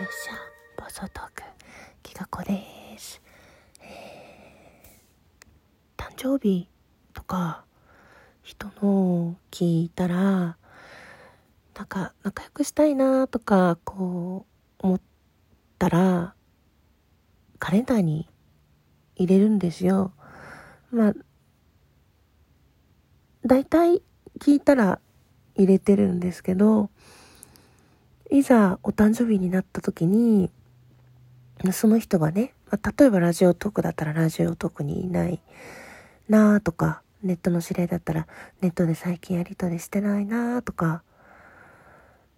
列車暴走トークきがこです、えー誕生日とか人の聞いたらなんか仲良くしたいなとかこう思ったらカレンダーに入れるんですよ。まあ大体聞いたら入れてるんですけどいざお誕生日になった時に、その人がね、まあ例えばラジオトークだったらラジオトークにいないなとか、ネットの知り合いだったらネットで最近やりとりしてないなとか、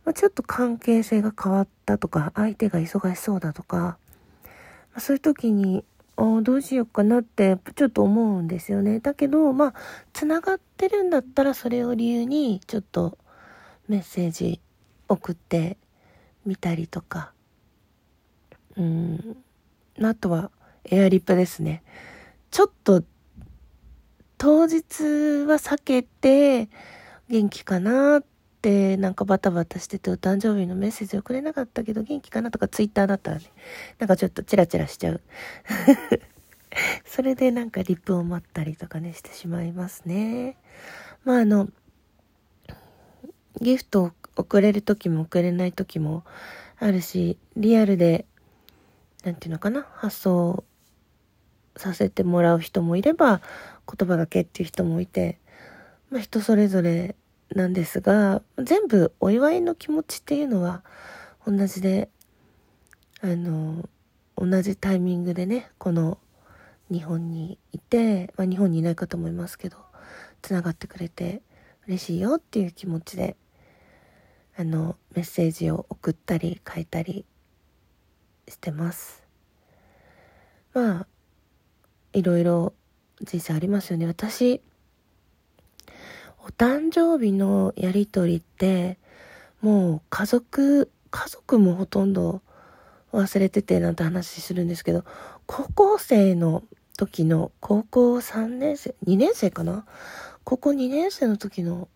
まあ、ちょっと関係性が変わったとか、相手が忙しそうだとか、まあ、そういう時に、あどうしようかなってちょっと思うんですよね。だけど、まあ、繋がってるんだったらそれを理由にちょっとメッセージ送ってみたりとか。うん。あとはエアリップですね。ちょっと当日は避けて元気かなってなんかバタバタしててお誕生日のメッセージ送れなかったけど元気かなとかツイッターだったらね、なんかちょっとチラチラしちゃう。それでなんかリップを待ったりとかねしてしまいますね。まああの、ギフトを送れる時も送れない時もあるし、リアルで、なんていうのかな、発送させてもらう人もいれば、言葉だけっていう人もいて、まあ人それぞれなんですが、全部お祝いの気持ちっていうのは同じで、あの、同じタイミングでね、この日本にいて、まあ日本にいない方もいますけど、繋がってくれて嬉しいよっていう気持ちで、あの、メッセージを送ったり書いたりしてます。まあ、いろいろ人生ありますよね。私、お誕生日のやりとりって、もう家族、家族もほとんど忘れててなんて話するんですけど、高校生の時の、高校3年生、2年生かな？高校2年生の時の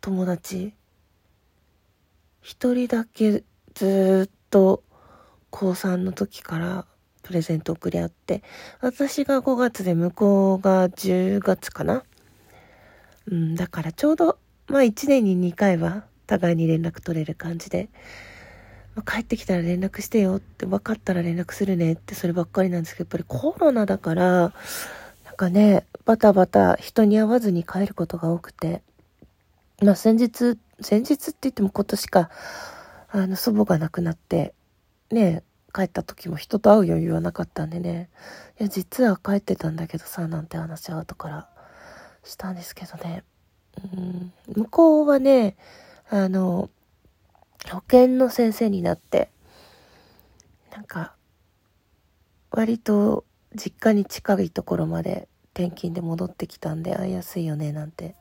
友達、一人だけずっと高3の時からプレゼント送り合って、私が5月で向こうが10月かな。うん、だからちょうど、まあ1年に2回は互いに連絡取れる感じで、まあ帰ってきたら連絡してよって分かったら連絡するねってそればっかりなんですけど、やっぱりコロナだから、なんかね、バタバタ人に会わずに帰ることが多くて、まあ先日、先日って言っても今年か、あの祖母が亡くなって、ね、帰った時も人と会う余裕はなかったんでね、いや実は帰ってたんだけどさ、なんて話は後からしたんですけどね。うん、向こうはね、あの、保健の先生になって、なんか、割と実家に近いところまで転勤で戻ってきたんで会いやすいよねなんて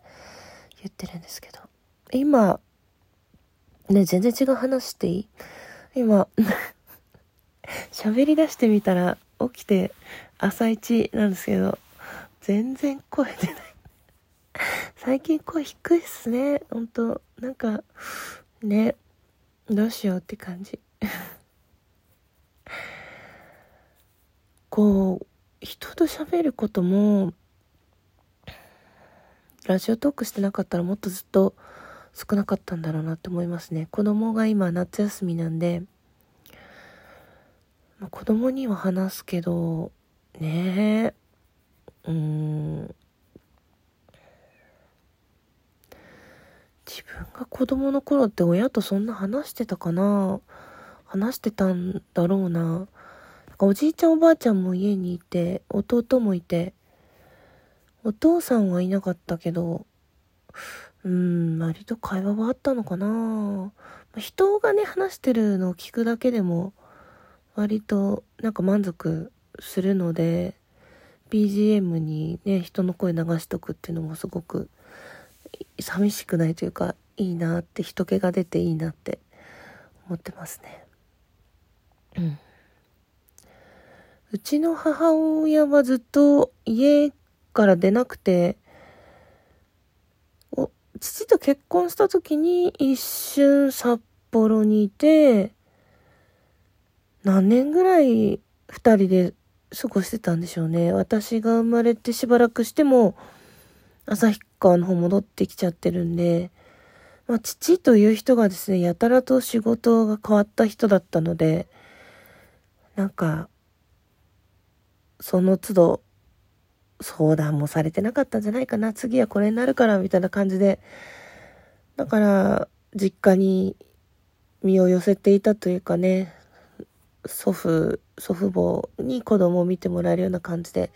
言ってるんですけど。今、ね、全然違う話していい？今、喋り出してみたら起きて朝一なんですけど、全然声出ない。最近声低いっすね。ほんと、なんか、ね、どうしようって感じ。こう、人と喋ることも、ラジオトークしてなかったらもっとずっと少なかったんだろうなって思いますね。子供が今夏休みなんで、まあ、子供には話すけど、ねえ、うーん。自分が子供の頃って親とそんな話してたかな？話してたんだろうな。なんかおじいちゃんおばあちゃんも家にいて、弟もいて、お父さんはいなかったけど、うん、割と会話はあったのかな人がね、話してるのを聞くだけでも、割となんか満足するので、BGM にね、人の声流しとくっていうのもすごく寂しくないというか、いいなって、人気が出ていいなって思ってますね。うん。うちの母親はずっと家から出なくて、父と結婚した時に一瞬札幌にいて、何年ぐらい二人で過ごしてたんでしょうね。私が生まれてしばらくしても、旭川の方戻ってきちゃってるんで、まあ、父という人がですね、やたらと仕事が変わった人だったので、なんか、その都度、相談もされてなかったんじゃないかな。次はこれになるから、みたいな感じで。だから、実家に身を寄せていたというかね、祖父、祖父母に子供を見てもらえるような感じで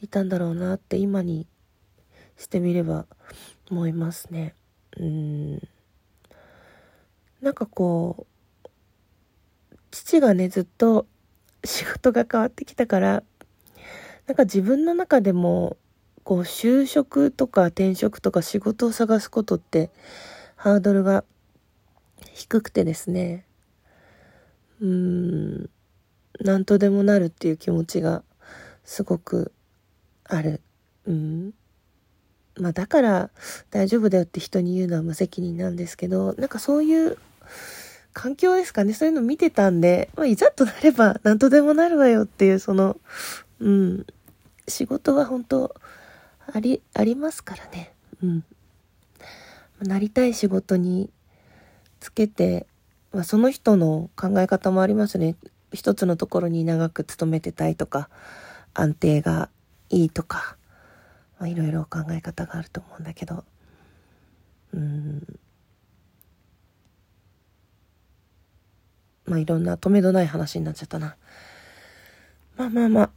いたんだろうなって今にしてみれば思いますね。うん。なんかこう、父がね、ずっと仕事が変わってきたから、なんか自分の中でも、こう、就職とか転職とか仕事を探すことって、ハードルが低くてですね、うーん、なんとでもなるっていう気持ちがすごくある。うん。まあだから大丈夫だよって人に言うのは無責任なんですけど、なんかそういう環境ですかね。そういうの見てたんで、まあいざとなれば何とでもなるわよっていうその、うん、仕事は本当あり、ありますからね。うん。なりたい仕事につけて、まあ、その人の考え方もありますね。一つのところに長く勤めてたいとか、安定がいいとか、まあ、いろいろ考え方があると思うんだけど、うん、まあいろんな止めどない話になっちゃったな。まあまあまあ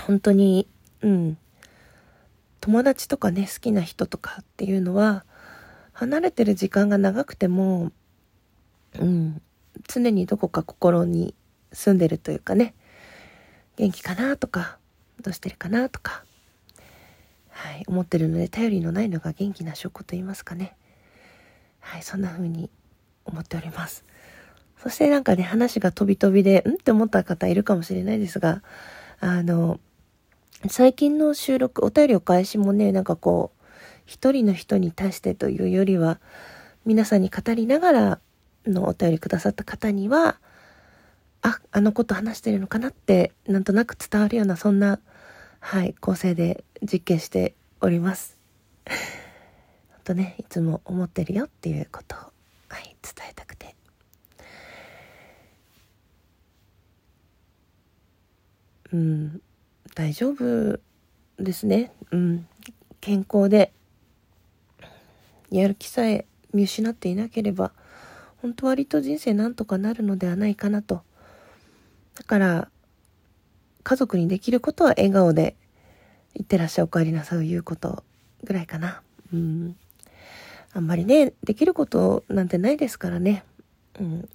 本当に、うん、友達とかね、好きな人とかっていうのは、離れてる時間が長くても、うん、常にどこか心に住んでるというかね、元気かなとか、どうしてるかなとか、はい、思ってるので頼りのないのが元気な証拠と言いますかね。はい、そんな風に思っております。そしてなんかね、話が飛び飛びで、んって思った方いるかもしれないですが、あの、最近の収録、お便りお返しもね、なんかこう、一人の人に対してというよりは、皆さんに語りながらのお便りくださった方には、あ、あのこと話してるのかなって、なんとなく伝わるような、そんな、はい、構成で実験しております。とね、いつも思ってるよっていうことを、はい、伝えたくて。うん、大丈夫ですね。うん、健康で、やる気さえ見失っていなければ、本当割と人生なんとかなるのではないかなと。だから、家族にできることは笑顔で、いってらっしゃいお帰りなさいを言うことぐらいかな。うん。あんまりね、できることなんてないですからね。うん。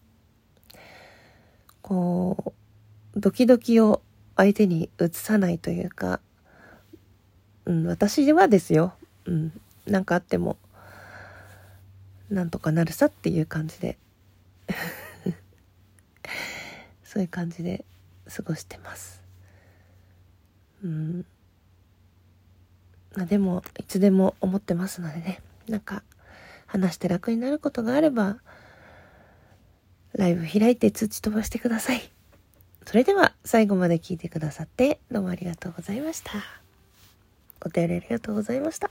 こう、ドキドキを相手に移さないというか、うん、私はですよ。うん。なかあっても、なんとかなるさっていう感じで そういう感じで過ごしてます。うん。まあでも、いつでも思ってますのでね。なんか、話して楽になることがあれば、ライブ開いて通知飛ばしてください。それでは、最後まで聞いてくださって、どうもありがとうございました。お便りありがとうございました。